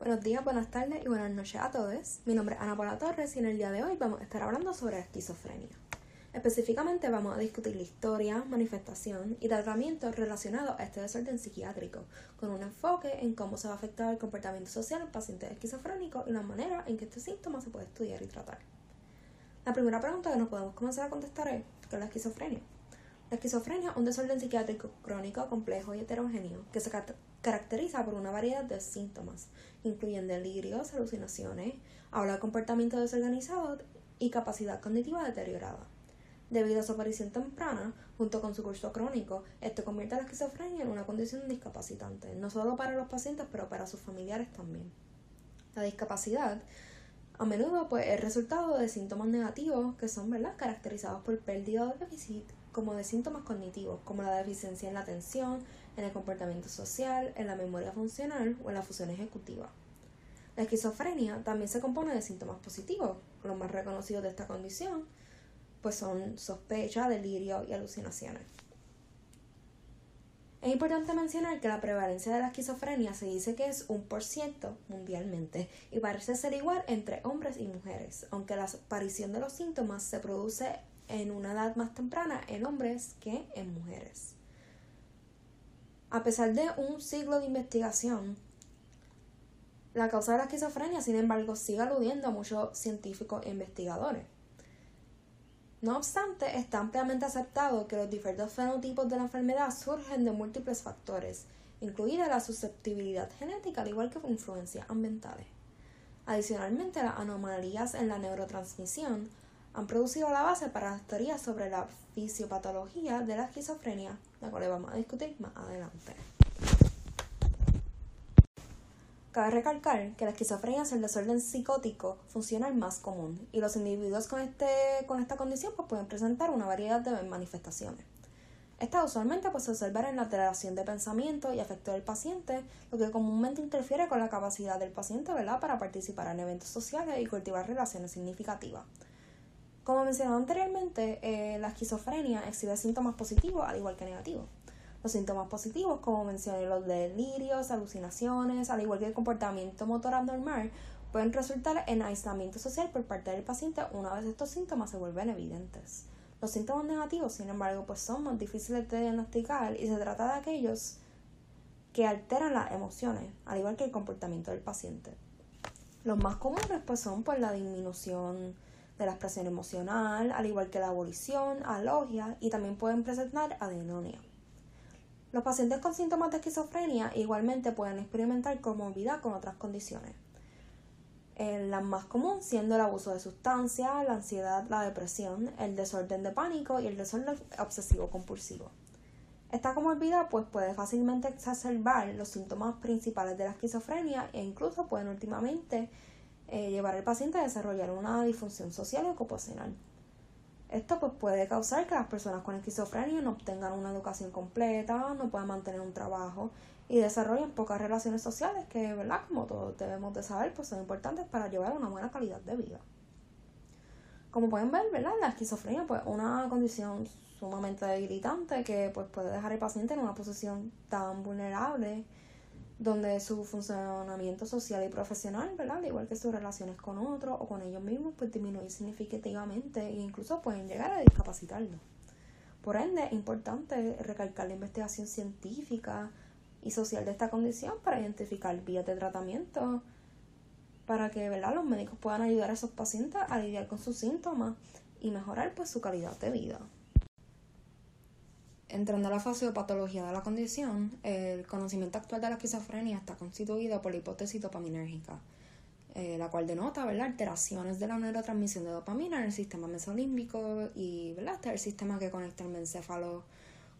Buenos días, buenas tardes y buenas noches a todos. Mi nombre es Ana Paula Torres y en el día de hoy vamos a estar hablando sobre esquizofrenia. Específicamente vamos a discutir la historia, manifestación y tratamiento relacionados a este desorden psiquiátrico, con un enfoque en cómo se va a afectar el comportamiento social en pacientes esquizofrénicos y la manera en que este síntoma se puede estudiar y tratar. La primera pregunta que nos podemos comenzar a contestar es, ¿qué es la esquizofrenia? La esquizofrenia es un desorden psiquiátrico crónico, complejo y heterogéneo que se caracteriza por una variedad de síntomas, incluyen delirios, alucinaciones, habla comportamiento desorganizado y capacidad cognitiva deteriorada. Debido a su aparición temprana, junto con su curso crónico, esto convierte a la esquizofrenia en una condición discapacitante, no solo para los pacientes, pero para sus familiares también. La discapacidad a menudo pues, es resultado de síntomas negativos que son ¿verdad? caracterizados por pérdida de déficit, como de síntomas cognitivos, como la deficiencia en la atención, en el comportamiento social, en la memoria funcional o en la fusión ejecutiva. La esquizofrenia también se compone de síntomas positivos. Los más reconocidos de esta condición pues son sospecha, delirio y alucinaciones. Es importante mencionar que la prevalencia de la esquizofrenia se dice que es un por ciento mundialmente y parece ser igual entre hombres y mujeres, aunque la aparición de los síntomas se produce en una edad más temprana en hombres que en mujeres. A pesar de un siglo de investigación, la causa de la esquizofrenia, sin embargo, sigue aludiendo a muchos científicos e investigadores. No obstante, está ampliamente aceptado que los diferentes fenotipos de la enfermedad surgen de múltiples factores, incluida la susceptibilidad genética, al igual que influencias ambientales. Adicionalmente, las anomalías en la neurotransmisión han producido la base para las teorías sobre la fisiopatología de la esquizofrenia, la cual vamos a discutir más adelante. Cabe recalcar que la esquizofrenia es el desorden psicótico funcional más común y los individuos con, este, con esta condición pues, pueden presentar una variedad de manifestaciones. Esta usualmente pues, se observa en la alteración de pensamiento y afecto del paciente, lo que comúnmente interfiere con la capacidad del paciente ¿verdad? para participar en eventos sociales y cultivar relaciones significativas. Como mencionado anteriormente, eh, la esquizofrenia exhibe síntomas positivos al igual que negativos. Los síntomas positivos, como mencioné, los delirios, alucinaciones, al igual que el comportamiento motor anormal, pueden resultar en aislamiento social por parte del paciente una vez estos síntomas se vuelven evidentes. Los síntomas negativos, sin embargo, pues son más difíciles de diagnosticar y se trata de aquellos que alteran las emociones, al igual que el comportamiento del paciente. Los más comunes pues son por la disminución de la expresión emocional, al igual que la abolición, alogia y también pueden presentar adenonia. Los pacientes con síntomas de esquizofrenia igualmente pueden experimentar conmovilidad con otras condiciones. la más común siendo el abuso de sustancias, la ansiedad, la depresión, el desorden de pánico y el desorden obsesivo compulsivo. Esta comorbilidad pues, puede fácilmente exacerbar los síntomas principales de la esquizofrenia e incluso pueden últimamente eh, llevar al paciente a desarrollar una disfunción social o ocupacional. Esto pues, puede causar que las personas con esquizofrenia no obtengan una educación completa, no puedan mantener un trabajo y desarrollen pocas relaciones sociales que, ¿verdad? como todos debemos de saber, pues son importantes para llevar una buena calidad de vida. Como pueden ver, ¿verdad? La esquizofrenia pues una condición sumamente debilitante que pues, puede dejar al paciente en una posición tan vulnerable donde su funcionamiento social y profesional, ¿verdad? Al igual que sus relaciones con otros o con ellos mismos, pues disminuye significativamente e incluso pueden llegar a discapacitarlo. Por ende, es importante recalcar la investigación científica y social de esta condición para identificar vías de tratamiento para que ¿verdad? los médicos puedan ayudar a esos pacientes a lidiar con sus síntomas y mejorar pues, su calidad de vida. Entrando a la fase de patología de la condición, el conocimiento actual de la esquizofrenia está constituido por la hipótesis dopaminérgica, eh, la cual denota ¿verdad? alteraciones de la neurotransmisión de dopamina en el sistema mesolímbico y este es el sistema que conecta el mencéfalo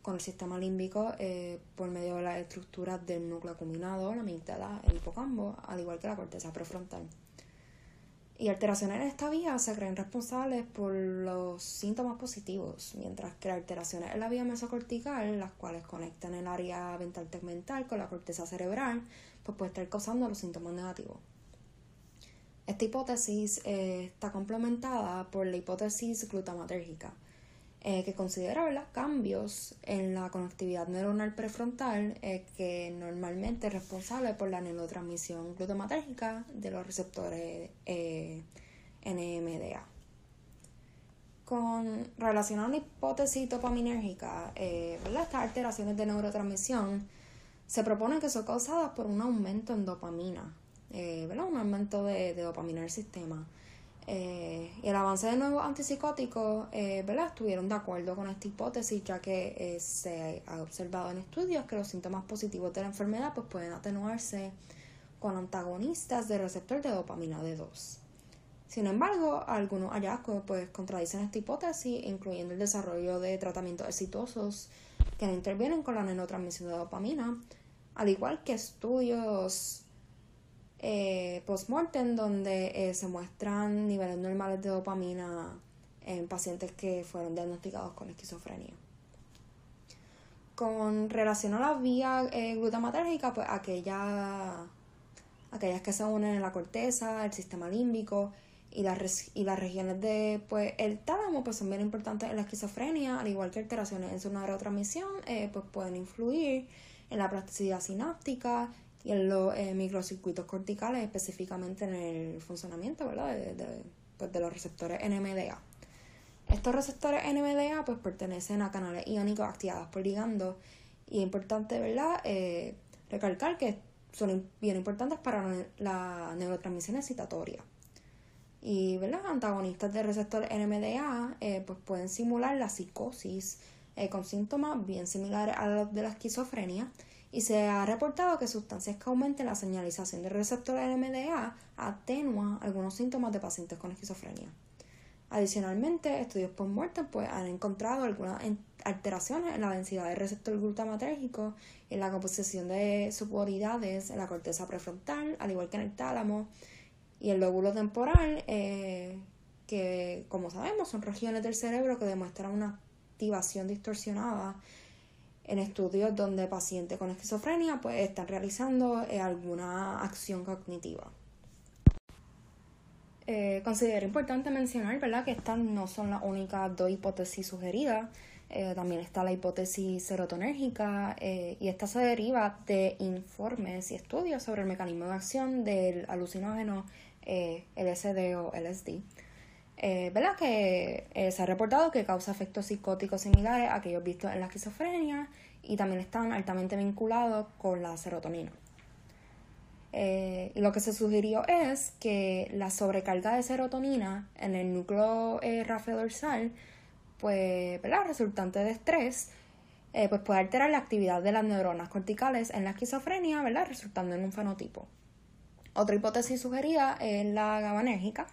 con el sistema límbico eh, por medio de las estructuras del núcleo acuminado, la amígdala, el hipocampo, al igual que la corteza prefrontal. Y alteraciones en esta vía se creen responsables por los síntomas positivos, mientras que alteraciones en la vía mesocortical, las cuales conectan el área ventral tegmental con la corteza cerebral, pues puede estar causando los síntomas negativos. Esta hipótesis eh, está complementada por la hipótesis glutamatérgica, eh, que considera cambios en la conectividad neuronal prefrontal eh, que normalmente es responsable por la neurotransmisión glutamátérgica de los receptores eh, NMDA. Con relación a una hipótesis dopaminérgica, estas alteraciones de neurotransmisión se propone que son causadas por un aumento en dopamina, un aumento de, de dopamina en el sistema. Eh, y el avance de nuevos antipsicóticos eh, ¿verdad? estuvieron de acuerdo con esta hipótesis, ya que eh, se ha observado en estudios que los síntomas positivos de la enfermedad pues, pueden atenuarse con antagonistas del receptor de dopamina D2. Sin embargo, algunos hallazgos pues, contradicen esta hipótesis, incluyendo el desarrollo de tratamientos exitosos que no intervienen con la neurotransmisión de dopamina, al igual que estudios eh, post-mortem donde eh, se muestran niveles normales de dopamina en pacientes que fueron diagnosticados con esquizofrenia. Con relación a la vía eh, pues aquellas, aquellas que se unen en la corteza, el sistema límbico y las, y las regiones de pues, el tálamo pues, son bien importantes en la esquizofrenia, al igual que alteraciones en su neurotransmisión, eh, pues pueden influir en la plasticidad sináptica y en los eh, microcircuitos corticales, específicamente en el funcionamiento ¿verdad? De, pues, los receptores NMDA. Estos receptores NMDA pues, pertenecen a canales iónicos activados por ligando y es importante ¿verdad? Eh, recalcar que son bien importantes para la neurotransmisión excitatoria. Y ¿verdad? antagonistas de receptores NMDA eh, pues pueden simular la psicosis con síntomas bien similares a los de la esquizofrenia y se ha reportado que sustancias que aumenten la señalización del receptor NMDA atenúan algunos síntomas de pacientes con esquizofrenia. Adicionalmente, estudios post pues, han encontrado algunas alteraciones en la densidad del receptor glutamatérgico en la composición de subunidades en la corteza prefrontal, al igual que en el tálamo y el lóbulo temporal, eh, que como sabemos son regiones del cerebro que demuestran una activación distorsionada en estudios donde pacientes con esquizofrenia pues están realizando eh, alguna acción cognitiva. Eh, considero importante mencionar ¿verdad? que estas no son las únicas dos hipótesis sugeridas. Eh, también está la hipótesis serotonérgica y esta se deriva de informes y estudios sobre el mecanismo de acción del alucinógeno LSD o LSD. Eh, ¿verdad? Que eh, se ha reportado que causa efectos psicóticos similares a aquellos vistos en la esquizofrenia y también están altamente vinculados con la serotonina. Eh, lo que se sugirió es que la sobrecarga de serotonina en el núcleo dorsal, pues, ¿verdad? resultante de estrés, pues puede alterar la actividad de las neuronas corticales en la esquizofrenia, ¿verdad? resultando en un fenotipo. Otra hipótesis sugerida es la GABAnérgica,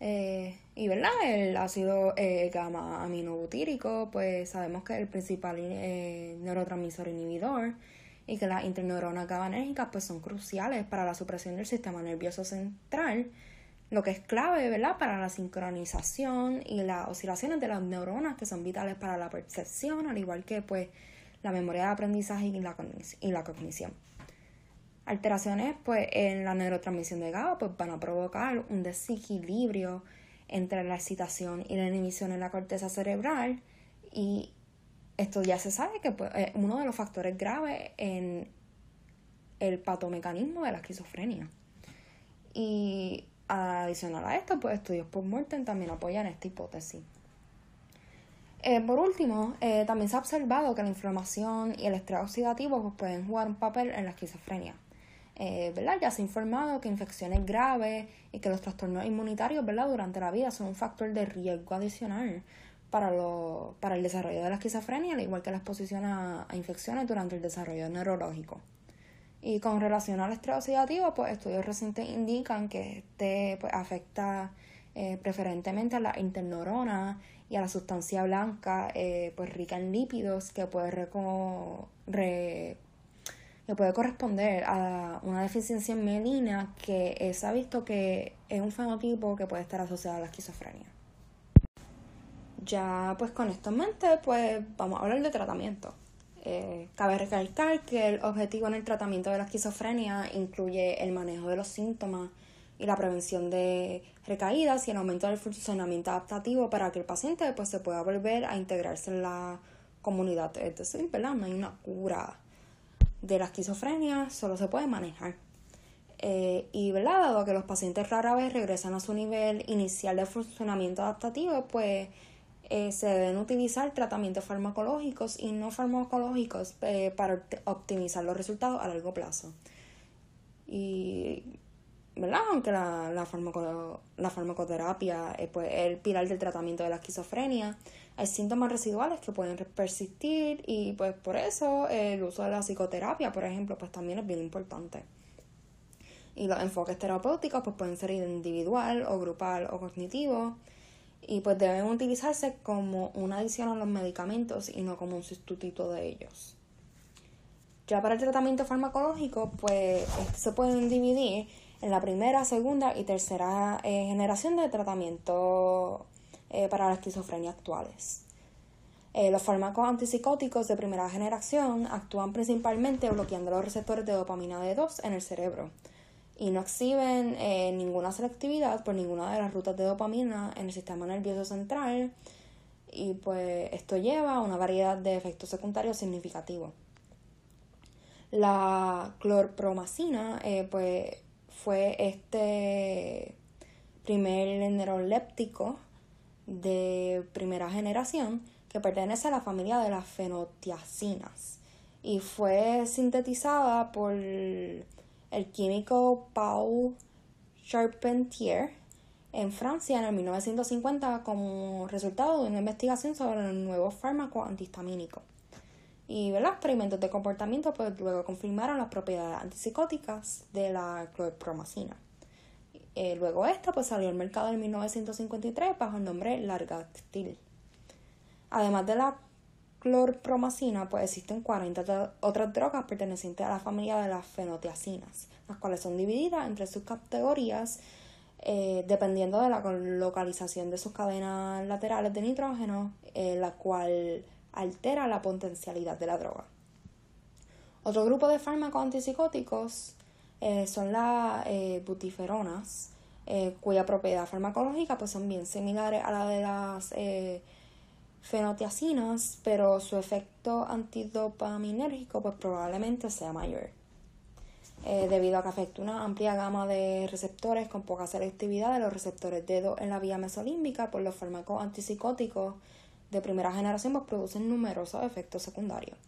eh, y verdad, el ácido eh, gamma aminobutírico, pues sabemos que es el principal eh, neurotransmisor inhibidor y que las interneuronas GABAnérgicas pues son cruciales para la supresión del sistema nervioso central, lo que es clave, ¿verdad?, para la sincronización y las oscilaciones de las neuronas que son vitales para la percepción, al igual que pues la memoria de aprendizaje y la, y la cognición. Alteraciones pues, en la neurotransmisión de GABA pues, van a provocar un desequilibrio entre la excitación y la inhibición en la corteza cerebral y esto ya se sabe que pues, es uno de los factores graves en el patomecanismo de la esquizofrenia. Y adicional a esto, pues estudios post-mortem también apoyan esta hipótesis. Eh, por último, eh, también se ha observado que la inflamación y el estrés oxidativo pues, pueden jugar un papel en la esquizofrenia. Eh, ¿verdad? Ya se ha informado que infecciones graves y que los trastornos inmunitarios ¿verdad? durante la vida son un factor de riesgo adicional para, lo, para el desarrollo de la esquizofrenia, al igual que la exposición a, infecciones durante el desarrollo neurológico. Y con relación al estrés oxidativo, pues estudios recientes indican que este pues, afecta eh, preferentemente a la interneurona y a la sustancia blanca eh, pues rica en lípidos que puede re puede corresponder a una deficiencia en mielina que se ha visto que es un fenotipo que puede estar asociado a la esquizofrenia. Ya pues con esto en mente, pues vamos a hablar de tratamiento. Eh, cabe recalcar que el objetivo en el tratamiento de la esquizofrenia incluye el manejo de los síntomas y la prevención de recaídas y el aumento del funcionamiento adaptativo para que el paciente pues, se pueda volver a integrarse en la comunidad. Es decir, ¿verdad? No hay una cura de la esquizofrenia, solo se puede manejar. Eh, y ¿verdad? dado que los pacientes rara vez regresan a su nivel inicial de funcionamiento adaptativo, pues eh, se deben utilizar tratamientos farmacológicos y no farmacológicos eh, para optimizar los resultados a largo plazo. Y, ¿verdad? Aunque la, la, la farmacoterapia pues, es el pilar del tratamiento de la esquizofrenia, hay síntomas residuales que pueden persistir y pues por eso el uso de la psicoterapia, por ejemplo, pues también es bien importante. Y los enfoques terapéuticos pues pueden ser individual o grupal o cognitivo y pues deben utilizarse como una adición a los medicamentos y no como un sustituto de ellos. Ya para el tratamiento farmacológico, pues se pueden dividir en la primera, segunda y tercera eh, generación de tratamiento eh, para la esquizofrenia actuales. Eh, los fármacos antipsicóticos de primera generación actúan principalmente bloqueando los receptores de dopamina D2 en el cerebro, y no exhiben ninguna selectividad por ninguna de las rutas de dopamina en el sistema nervioso central y pues esto lleva a una variedad de efectos secundarios significativos. La clorpromacina pues fue este primer neuroléptico de primera generación que pertenece a la familia de las fenotiacinas y fue sintetizada por el químico Paul Charpentier en Francia en el 1950 como resultado de una investigación sobre el nuevo fármaco antihistamínico. Y los experimentos de comportamiento pues, luego confirmaron las propiedades antipsicóticas de la clorpromacina. Eh, luego esta pues, salió al mercado en 1953 bajo el nombre Largactil. Además de la clorpromacina, pues existen 40 otras drogas pertenecientes a la familia de las fenotiacinas, las cuales son divididas entre sus categorías eh, dependiendo de la localización de sus cadenas laterales de nitrógeno, eh, la cual altera la potencialidad de la droga. Otro grupo de fármacos antipsicóticos eh, son las butiferonas, cuya propiedad farmacológica pues, son bien similares a la de las fenotiacinas, pero su efecto antidopaminérgico pues probablemente sea mayor. Eh, debido a que afecta una amplia gama de receptores con poca selectividad de los receptores dedo en la vía mesolímbica, por pues los fármacos antipsicóticos de primera generación pues, producen numerosos efectos secundarios.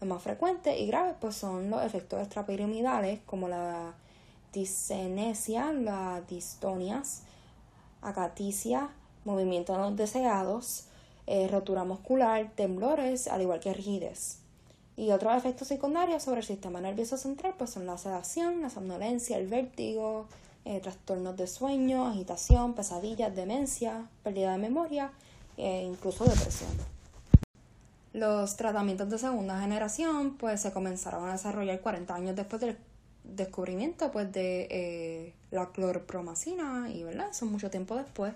Los más frecuentes y graves pues, son los efectos extrapiramidales como la disenesia, las distonias, acaticia, movimientos no deseados, eh, rotura muscular, temblores, al igual que rigidez. Y otros efectos secundarios sobre el sistema nervioso central pues son la sedación, la somnolencia, el vértigo, eh, trastornos de sueño, agitación, pesadillas, demencia, pérdida de memoria e incluso depresión. Los tratamientos de segunda generación pues se comenzaron a desarrollar 40 años después del descubrimiento pues de eh, la clorpromacina y verdad, son mucho tiempo después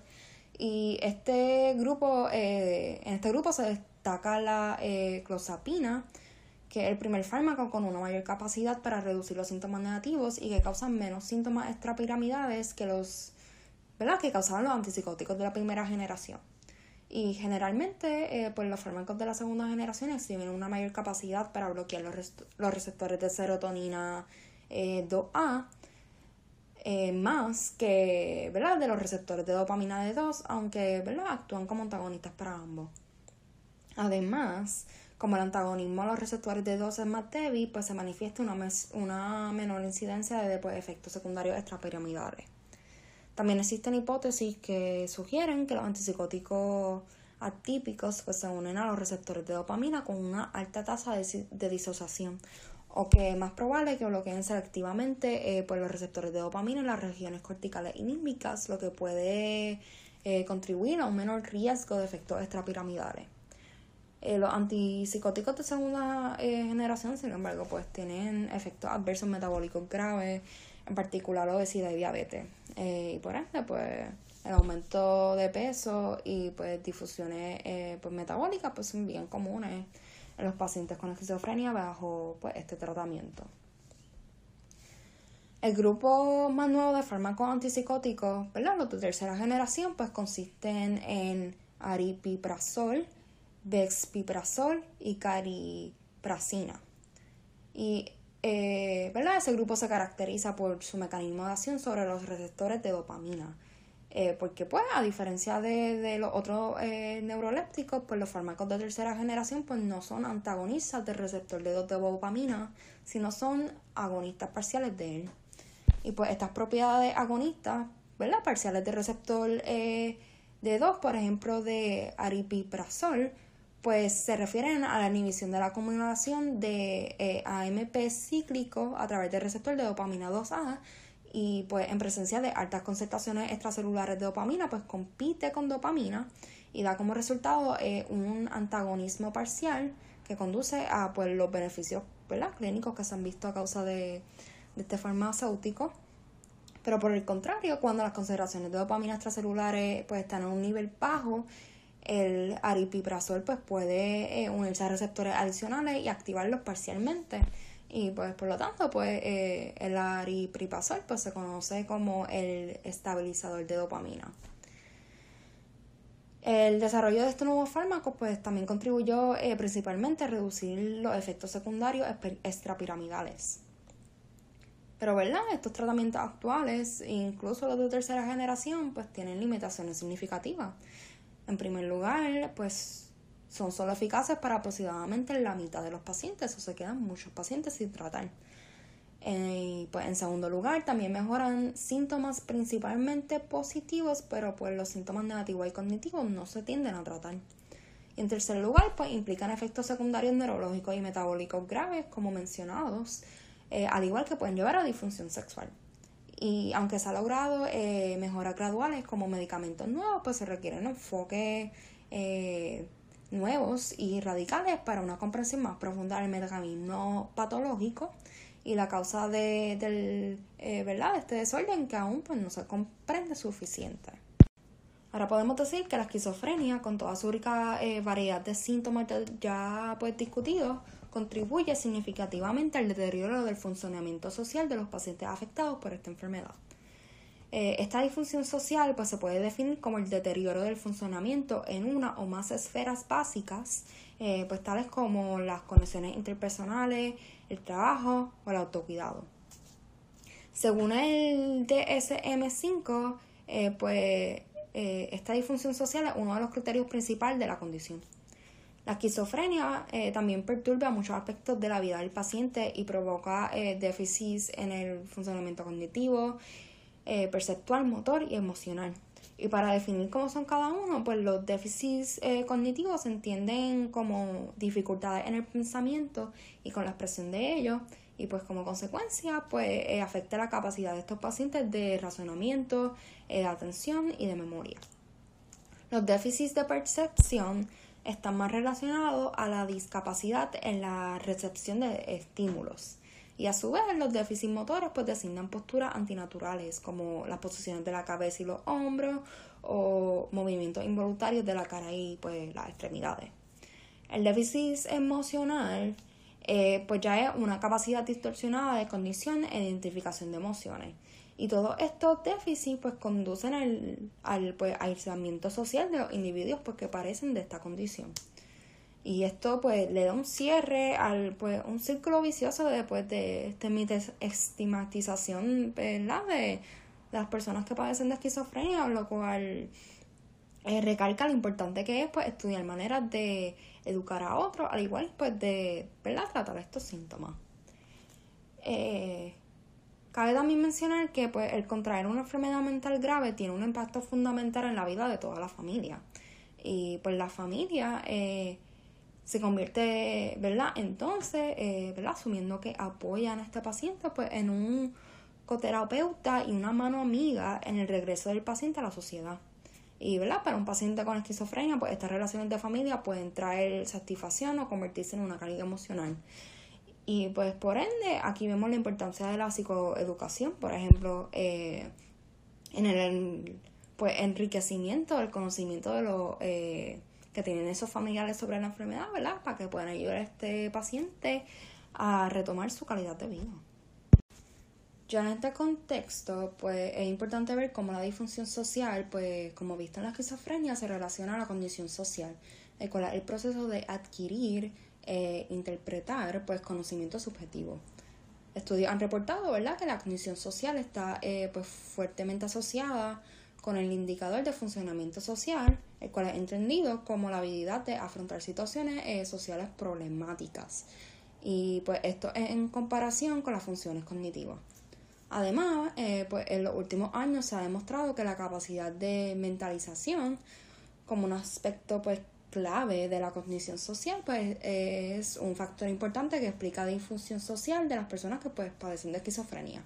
y este grupo, eh, en este grupo se destaca la eh, clozapina, que es el primer fármaco con una mayor capacidad para reducir los síntomas negativos y que causan menos síntomas extrapiramidales que los ¿verdad? que causaban los antipsicóticos de la primera generación. Y generalmente, eh, pues los fármacos de la segunda generación exhiben una mayor capacidad para bloquear los, los receptores de serotonina 2A eh, más que ¿verdad? de los receptores de dopamina D2, aunque ¿verdad? actúan como antagonistas para ambos. Además, como el antagonismo a los receptores de 2 es más débil, pues se manifiesta una, una menor incidencia de pues, efectos secundarios extrapiramidales. También existen hipótesis que sugieren que los antipsicóticos atípicos pues, se unen a los receptores de dopamina con una alta tasa de, disociación, o que es más probable que bloqueen selectivamente eh, por los receptores de dopamina en las regiones corticales y límbicas, lo que puede eh, contribuir a un menor riesgo de efectos extrapiramidales. Eh, los antipsicóticos de segunda generación, sin embargo, pues tienen efectos adversos metabólicos graves, en particular obesidad y diabetes. Y por ende, pues el aumento de peso y pues difusiones pues, metabólicas pues son bien comunes en los pacientes con esquizofrenia bajo pues, este tratamiento. El grupo más nuevo de fármacos antipsicóticos, ¿verdad? Los de tercera generación, pues consisten en aripiprazol, bexpiprazol y cariprazina. Y eh, ¿verdad? ese grupo se caracteriza por su mecanismo de acción sobre los receptores de dopamina. Eh, porque pues a diferencia de, los otros eh, neurolépticos, pues los fármacos de tercera generación pues no son antagonistas del receptor de dopamina, sino son agonistas parciales de él. Y pues estas propiedades agonistas, ¿verdad? Parciales de receptor eh, de 2, por ejemplo, de aripiprazol, pues se refieren a la inhibición de la acumulación de eh, AMP cíclico a través del receptor de dopamina 2A y pues en presencia de altas concentraciones extracelulares de dopamina pues compite con dopamina y da como resultado eh, un antagonismo parcial que conduce a pues los beneficios clínicos que se han visto a causa de, este farmacéutico. Pero por el contrario, cuando las concentraciones de dopamina extracelulares pues, están en un nivel bajo, el aripiprazol pues, puede eh, unirse a receptores adicionales y activarlos parcialmente. Y pues por lo tanto, pues eh, el aripiprazol pues, se conoce como el estabilizador de dopamina. El desarrollo de estos nuevos fármacos pues, también contribuyó eh, principalmente a reducir los efectos secundarios extrapiramidales. Pero, ¿verdad? Estos tratamientos actuales, incluso los de tercera generación, pues tienen limitaciones significativas. En primer lugar, pues son solo eficaces para aproximadamente la mitad de los pacientes, o se quedan muchos pacientes sin tratar. Eh, pues en segundo lugar, también mejoran síntomas principalmente positivos, pero pues los síntomas negativos y cognitivos no se tienden a tratar. Y en tercer lugar, pues implican efectos secundarios neurológicos y metabólicos graves, como mencionados, eh, al igual que pueden llevar a disfunción sexual. Y aunque se ha logrado eh, mejoras graduales como medicamentos nuevos, pues se requieren enfoques eh, nuevos y radicales para una comprensión más profunda del mecanismo patológico y la causa de, del, eh, ¿verdad? este desorden que aún pues, no se comprende suficiente. Ahora podemos decir que la esquizofrenia, con toda su rica variedad de síntomas ya pues, discutidos, contribuye significativamente al deterioro del funcionamiento social de los pacientes afectados por esta enfermedad. Eh, esta disfunción social pues, se puede definir como el deterioro del funcionamiento en una o más esferas básicas, eh, pues, tales como las conexiones interpersonales, el trabajo o el autocuidado. Según el DSM5, eh, pues, esta disfunción social es uno de los criterios principales de la condición. La esquizofrenia eh, también perturba muchos aspectos de la vida del paciente y provoca eh, déficits en el funcionamiento cognitivo, eh, perceptual, motor y emocional. Y para definir cómo son cada uno, pues los déficits cognitivos se entienden como dificultades en el pensamiento y con la expresión de ellos. Y pues como consecuencia, pues afecta la capacidad de estos pacientes de razonamiento, de atención y de memoria. Los déficits de percepción están más relacionados a la discapacidad en la recepción de estímulos. Y a su vez, los déficits motores pues designan posturas antinaturales, como las posiciones de la cabeza y los hombros, o movimientos involuntarios de la cara y pues las extremidades. El déficit emocional eh, pues ya es una capacidad distorsionada de condición e identificación de emociones. Y todos estos déficits pues conducen al, al pues, aislamiento social de los individuos pues, que parecen de esta condición. Y esto pues le da un cierre al pues un círculo vicioso después de esta estigmatización de las personas que padecen de esquizofrenia, lo cual eh, recalca lo importante que es pues estudiar maneras de educar a otros, al igual pues de ¿verdad? tratar estos síntomas. Eh, Cabe también mencionar que pues, el contraer una enfermedad mental grave tiene un impacto fundamental en la vida de toda la familia. Y pues la familia eh, se convierte, ¿verdad? Entonces, eh, ¿verdad? Asumiendo que apoyan a este paciente, pues en un coterapeuta y una mano amiga en el regreso del paciente a la sociedad. Y, ¿verdad? Para un paciente con esquizofrenia, pues estas relaciones de familia pueden traer satisfacción o convertirse en una carga emocional. Y pues por ende, aquí vemos la importancia de la psicoeducación, por ejemplo, eh, en el pues, enriquecimiento del conocimiento de lo eh, que tienen esos familiares sobre la enfermedad, ¿verdad? Para que puedan ayudar a este paciente a retomar su calidad de vida. Ya en este contexto, pues es importante ver cómo la disfunción social, pues como visto en la esquizofrenia, se relaciona a la condición social, es el proceso de adquirir, e interpretar, pues conocimiento subjetivo. Estudios han reportado, ¿verdad?, que la condición social está eh, pues fuertemente asociada con el indicador de funcionamiento social, el cual es entendido como la habilidad de afrontar situaciones eh, sociales problemáticas. Y pues esto es en comparación con las funciones cognitivas. Además, eh, pues en los últimos años se ha demostrado que la capacidad de mentalización como un aspecto pues clave de la cognición social pues es un factor importante que explica la infusión social de las personas que pues padecen de esquizofrenia.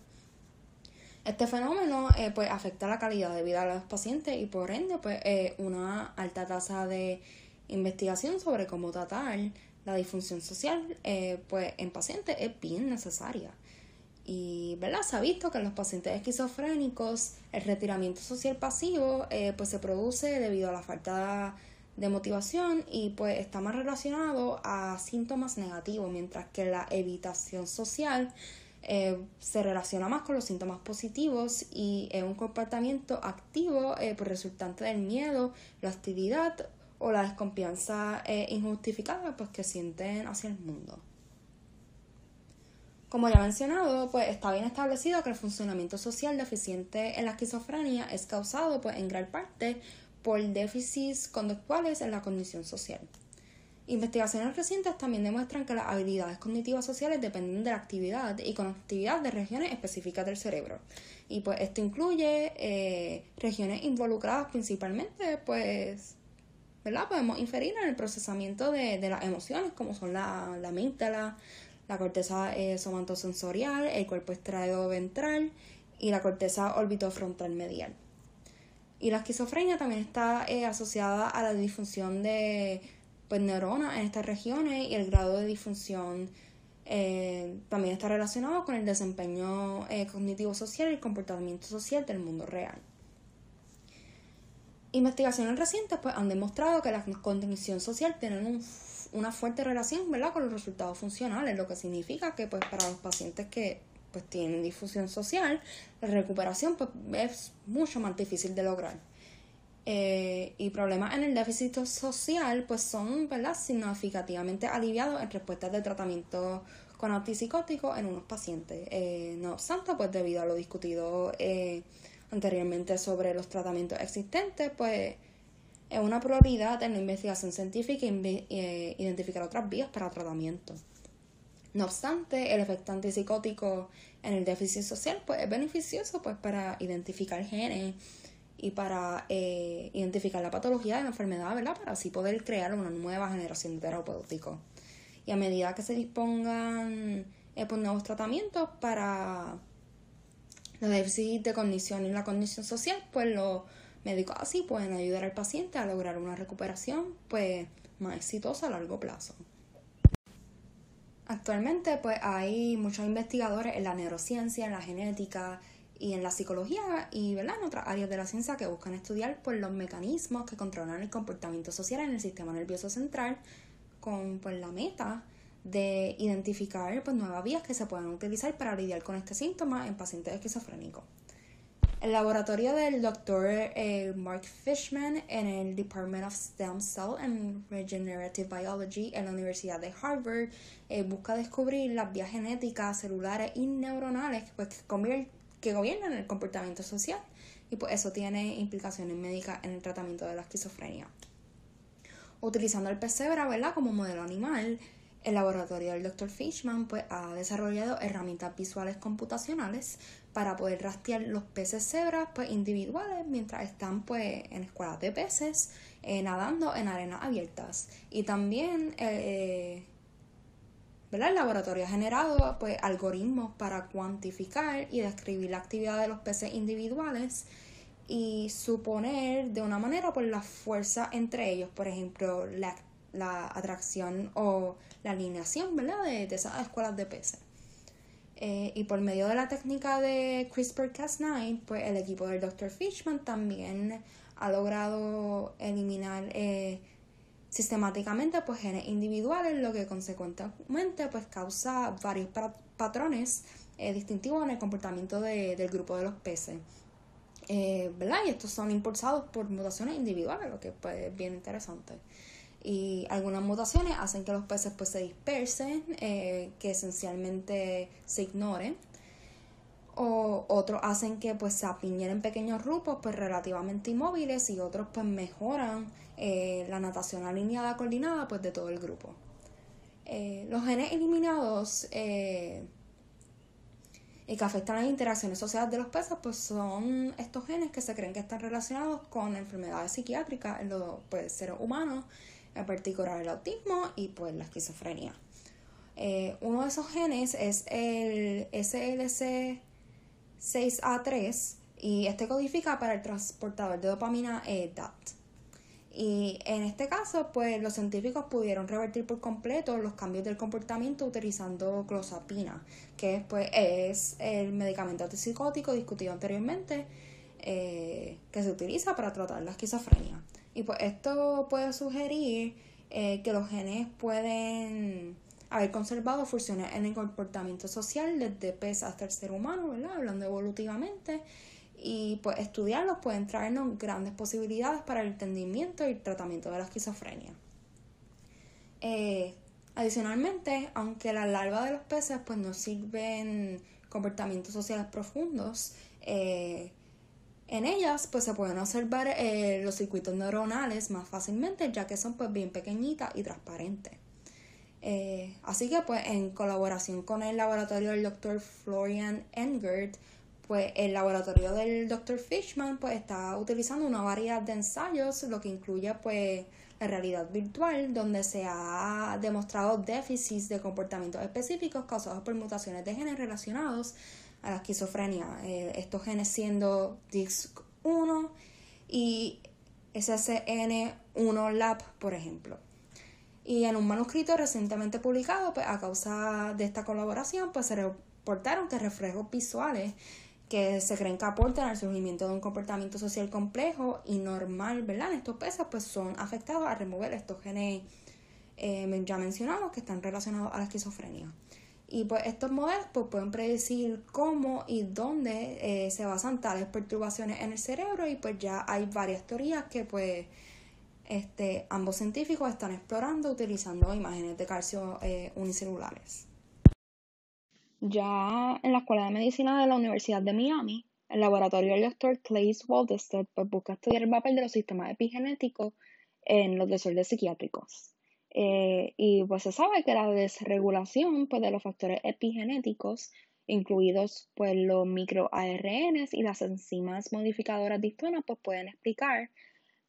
Este fenómeno eh, pues afecta la calidad de vida de los pacientes y por ende pues eh, una alta tasa de investigación sobre cómo tratar la disfunción social pues en pacientes es bien necesaria. Y ¿verdad? se ha visto que en los pacientes esquizofrénicos el retiramiento social pasivo eh, pues se produce debido a la falta de motivación y pues está más relacionado a síntomas negativos, mientras que la evitación social eh, se relaciona más con los síntomas positivos y es un comportamiento activo eh, por resultante del miedo, la hostilidad o la desconfianza injustificada pues, que sienten hacia el mundo. Como ya he mencionado, pues está bien establecido que el funcionamiento social deficiente en la esquizofrenia es causado pues, en gran parte por déficits conductuales en la condición social. Investigaciones recientes también demuestran que las habilidades cognitivas sociales dependen de la actividad y conectividad de regiones específicas del cerebro. Y pues esto incluye eh, regiones involucradas principalmente, pues, ¿verdad? Podemos inferir en el procesamiento de, las emociones, como son la, la amígdala, la corteza eh, somatosensorial, el cuerpo extraído ventral y la corteza orbitofrontal medial. Y la esquizofrenia también está eh, asociada a la disfunción de pues, neuronas en estas regiones y el grado de disfunción eh, también está relacionado con el desempeño cognitivo social y el comportamiento social del mundo real. Investigaciones recientes pues, han demostrado que la condición social tiene un una fuerte relación ¿verdad? con los resultados funcionales, lo que significa que pues para los pacientes que pues tienen difusión social, la recuperación pues, es mucho más difícil de lograr. Eh, y problemas en el déficit social pues son ¿verdad? significativamente aliviados en respuestas de tratamiento con antipsicóticos en unos pacientes. Eh, no obstante, pues debido a lo discutido eh, anteriormente sobre los tratamientos existentes, pues es una prioridad en la investigación científica e identificar otras vías para tratamiento. No obstante, el efecto antipsicótico en el déficit social pues, es beneficioso pues, para identificar genes y para eh, identificar la patología de la enfermedad, ¿verdad? Para así poder crear una nueva generación de terapéuticos. Y a medida que se dispongan eh, pues, nuevos tratamientos para los déficits de condición y la condición social, pues lo Médicos así pueden ayudar al paciente a lograr una recuperación pues, más exitosa a largo plazo. Actualmente pues, hay muchos investigadores en la neurociencia, en la genética y en la psicología y ¿verdad? en otras áreas de la ciencia que buscan estudiar pues, los mecanismos que controlan el comportamiento social en el sistema nervioso central con pues, la meta de identificar pues, nuevas vías que se puedan utilizar para lidiar con este síntoma en pacientes esquizofrénicos. El laboratorio del Dr. Eh, Mark Fishman en el Department of Stem Cell and Regenerative Biology en la Universidad de Harvard eh, busca descubrir las vías genéticas, celulares y neuronales pues, que gobiernan el comportamiento social y pues eso tiene implicaciones médicas en el tratamiento de la esquizofrenia. Utilizando el ¿verdad? como modelo animal, el laboratorio del Dr. Fishman pues, ha desarrollado herramientas visuales computacionales para poder rastrear los peces cebras pues, individuales mientras están pues, en escuelas de peces eh, nadando en arenas abiertas. Y también eh, el laboratorio ha generado pues, algoritmos para cuantificar y describir la actividad de los peces individuales y suponer de una manera pues, la fuerza entre ellos, por ejemplo, la la atracción o la alineación ¿verdad? De, esas escuelas de peces. Eh, y por medio de la técnica de CRISPR-Cas9, pues el equipo del Dr. Fishman también ha logrado eliminar eh, sistemáticamente pues, genes individuales, lo que consecuentemente pues, causa varios patrones eh, distintivos en el comportamiento del grupo de los peces. ¿verdad? Y estos son impulsados por mutaciones individuales, lo que pues, es bien interesante. Y algunas mutaciones hacen que los peces pues, se dispersen, eh, que esencialmente se ignoren. O otros hacen que pues, se apiñen en pequeños grupos pues, relativamente inmóviles y otros pues, mejoran eh, la natación alineada coordinada pues, de todo el grupo. los genes eliminados y que afectan las interacciones sociales de los peces, pues son estos genes que se creen que están relacionados con enfermedades psiquiátricas en los pues, seres humanos, en particular el autismo y pues la esquizofrenia. Eh, uno de esos genes es el SLC6A3 y este codifica para el transportador de dopamina EDAT. Y en este caso, pues los científicos pudieron revertir por completo los cambios del comportamiento utilizando clozapina, que pues, es el medicamento antipsicótico discutido anteriormente eh, que se utiliza para tratar la esquizofrenia. Y pues esto puede sugerir eh, que los genes pueden haber conservado funciones en el comportamiento social desde pez hasta el ser humano, ¿verdad? Hablando evolutivamente y pues estudiarlos pueden traernos grandes posibilidades para el entendimiento y el tratamiento de la esquizofrenia. Eh, adicionalmente, aunque las larvas de los peces pues no sirven comportamientos sociales profundos, eh, en ellas pues se pueden observar eh, los circuitos neuronales más fácilmente ya que son pues bien pequeñitas y transparentes. así que pues en colaboración con el laboratorio del Dr. Florian Engert pues el laboratorio del Dr. Fishman pues está utilizando una variedad de ensayos, lo que incluye pues la realidad virtual, donde se ha demostrado déficits de comportamientos específicos causados por mutaciones de genes relacionados a la esquizofrenia. Eh, estos genes siendo DISC1 y SCN1 Lab, por ejemplo. Y en un manuscrito recientemente publicado, pues a causa de esta colaboración, pues se reportaron que reflejos visuales que se creen que aportan al surgimiento de un comportamiento social complejo y normal, ¿verdad? estos peces pues son afectados a remover estos genes eh, ya mencionados que están relacionados a la esquizofrenia. Y pues estos modelos pues, pueden predecir cómo y dónde eh, se basan tales perturbaciones en el cerebro y pues ya hay varias teorías que pues este, ambos científicos están explorando utilizando imágenes de calcio eh, unicelulares. Ya en la Escuela de Medicina de la Universidad de Miami, el laboratorio del Dr. Claes Waldestedt pues, busca estudiar el papel de los sistemas epigenéticos en los desórdenes psiquiátricos. Eh, y pues se sabe que la desregulación pues, de los factores epigenéticos, incluidos pues, los microARNs y las enzimas modificadoras de histonas, pues pueden explicar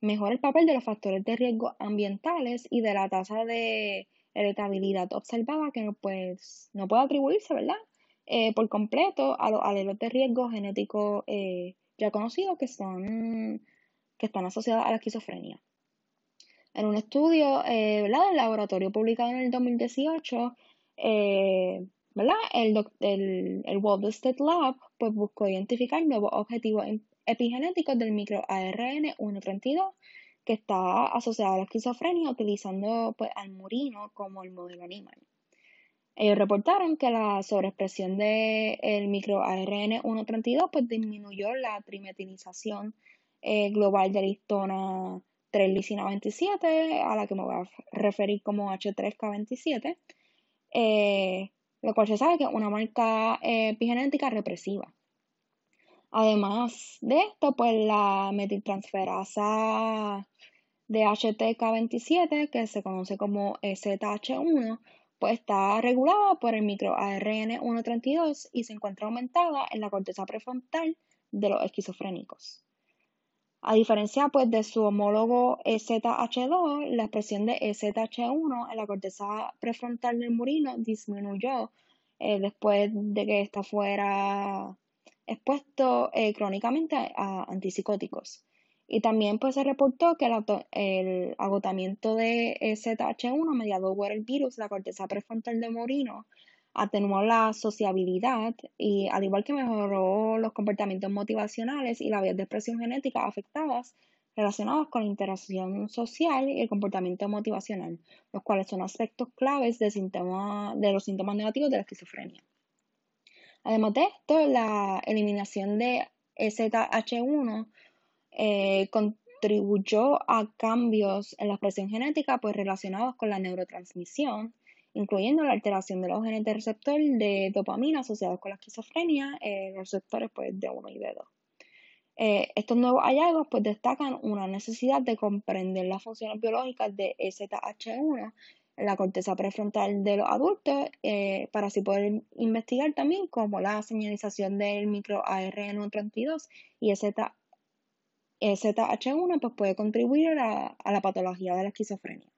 mejor el papel de los factores de riesgo ambientales y de la tasa de heredabilidad observada que pues no puede atribuirse, ¿verdad? Eh, por completo a los alelos de riesgo genético eh, ya conocidos que, son, que están asociados a la esquizofrenia. En un estudio eh, del laboratorio publicado en el 2018, ¿verdad? El, el, el Lab pues, buscó identificar nuevos objetivos epigenéticos del microARN 132 que está asociado a la esquizofrenia utilizando pues, al murino como el modelo animal. Ellos reportaron que la sobreexpresión del el microARN 132 pues, disminuyó la trimetinización eh, global de la histona 3-lisina 27, a la que me voy a referir como H3K27, eh, lo cual se sabe que es una marca eh, epigenética represiva. Además de esto, pues la metiltransferasa de HTK27, que se conoce como ZH1, pues está regulada por el microARN 132 y se encuentra aumentada en la corteza prefrontal de los esquizofrénicos. A diferencia pues, de su homólogo EZH2, la expresión de EZH1 en la corteza prefrontal del murino disminuyó eh, después de que ésta fuera expuesto eh, crónicamente a, antipsicóticos. Y también pues, se reportó que el, agotamiento de ZH1 mediado por el virus, la corteza prefrontal de Morino, atenuó la sociabilidad y al igual que mejoró los comportamientos motivacionales y la vías de expresión genética afectadas relacionados con la interacción social y el comportamiento motivacional, los cuales son aspectos claves de, los síntomas negativos de la esquizofrenia. Además de esto, la eliminación de SH1 eh, contribuyó a cambios en la expresión genética pues, relacionados con la neurotransmisión, incluyendo la alteración de los genes de receptor de dopamina asociados con la esquizofrenia, eh, los receptores pues, de 1 y de 2. Eh, estos nuevos hallazgos pues, destacan una necesidad de comprender las funciones biológicas de SH1 en la corteza prefrontal de los adultos eh, para así poder investigar también cómo la señalización del micro ARN32 y SH1 pues, puede contribuir a la patología de la esquizofrenia.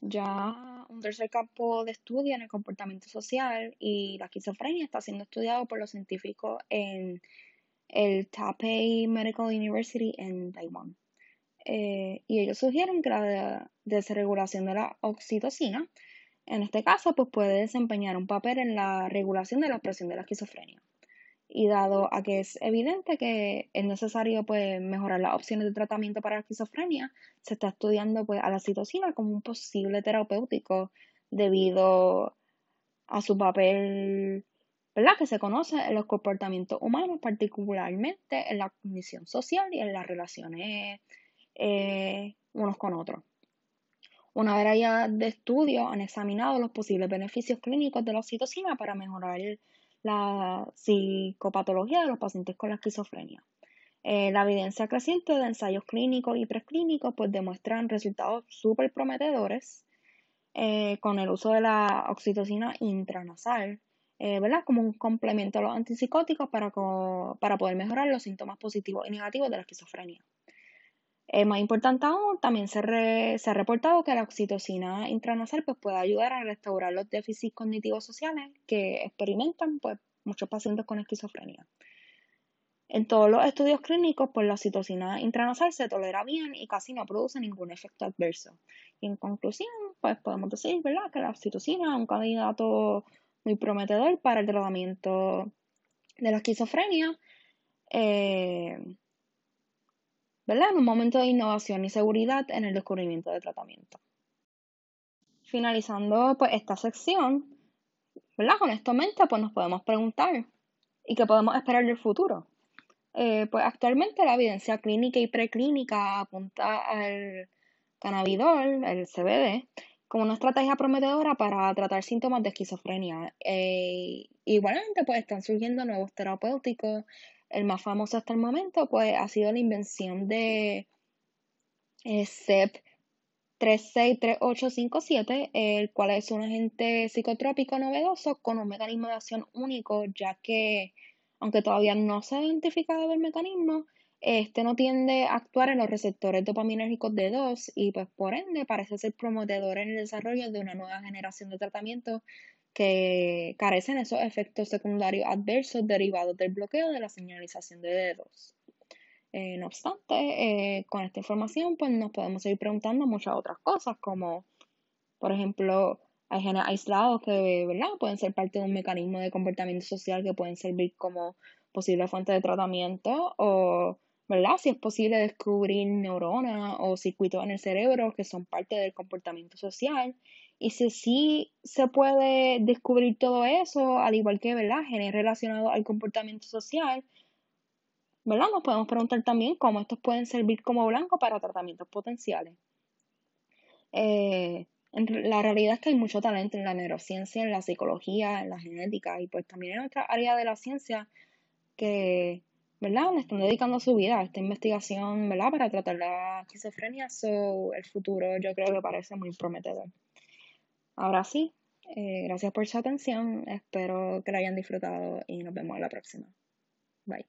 Ya un tercer campo de estudio en el comportamiento social y la esquizofrenia está siendo estudiado por los científicos en el Taipei Medical University en Taiwán. Eh, y ellos sugieren que la desregulación de la oxitocina, en este caso, pues puede desempeñar un papel en la regulación de la expresión de la esquizofrenia. Y dado a que es evidente que es necesario pues, mejorar las opciones de tratamiento para la esquizofrenia, se está estudiando pues, a la oxitocina como un posible terapéutico debido a su papel ¿verdad? que se conoce en los comportamientos humanos, particularmente en la condición social y en las relaciones eh, unos con otros. Una vez de estudios han examinado los posibles beneficios clínicos de la oxitocina para mejorar la psicopatología de los pacientes con la esquizofrenia. Eh, la evidencia creciente de ensayos clínicos y preclínicos pues demuestran resultados súper prometedores eh, con el uso de la oxitocina intranasal, ¿verdad? Como un complemento a los antipsicóticos para, para poder mejorar los síntomas positivos y negativos de la esquizofrenia. Más importante aún, también se, ha reportado que la oxitocina intranasal pues, puede ayudar a restaurar los déficits cognitivos sociales que experimentan pues, muchos pacientes con esquizofrenia. En todos los estudios clínicos, pues la oxitocina intranasal se tolera bien y casi no produce ningún efecto adverso. Y en conclusión, pues podemos decir, ¿verdad?, que la oxitocina es un candidato muy prometedor para el tratamiento de la esquizofrenia. Eh, En un momento de innovación y seguridad en el descubrimiento de tratamiento. Finalizando pues esta sección, ¿verdad? Honestamente pues nos podemos preguntar ¿y qué podemos esperar del futuro? Eh, pues actualmente la evidencia clínica y preclínica apunta al cannabidol, el CBD, como una estrategia prometedora para tratar síntomas de esquizofrenia. Eh, igualmente, pues están surgiendo nuevos terapéuticos el más famoso hasta el momento, pues ha sido la invención de eh, CEP 363857, el cual es un agente psicotrópico novedoso con un mecanismo de acción único, ya que, aunque todavía no se ha identificado el mecanismo, este no tiende a actuar en los receptores dopaminérgicos de 2 y pues por ende parece ser prometedor en el desarrollo de una nueva generación de tratamientos que carecen esos efectos secundarios adversos derivados del bloqueo de la señalización de dedos. Eh, no obstante, eh, con esta información pues nos podemos seguir preguntando muchas otras cosas, como por ejemplo, hay genes aislados que pueden ser parte de un mecanismo de comportamiento social que pueden servir como posible fuente de tratamiento o ¿verdad? Si es posible descubrir neuronas o circuitos en el cerebro que son parte del comportamiento social y si sí se puede descubrir todo eso, al igual que, ¿verdad? Genes relacionados al comportamiento social, ¿verdad? Nos podemos preguntar también cómo estos pueden servir como blanco para tratamientos potenciales. Eh, la realidad es que hay mucho talento en la neurociencia, en la psicología, en la genética y pues también en otra área de la ciencia que, ¿verdad? Le están dedicando su vida a esta investigación, ¿verdad? Para tratar la esquizofrenia. So, el futuro yo creo que parece muy prometedor. Ahora sí, eh, gracias por su atención, espero que la hayan disfrutado y nos vemos la próxima. Bye.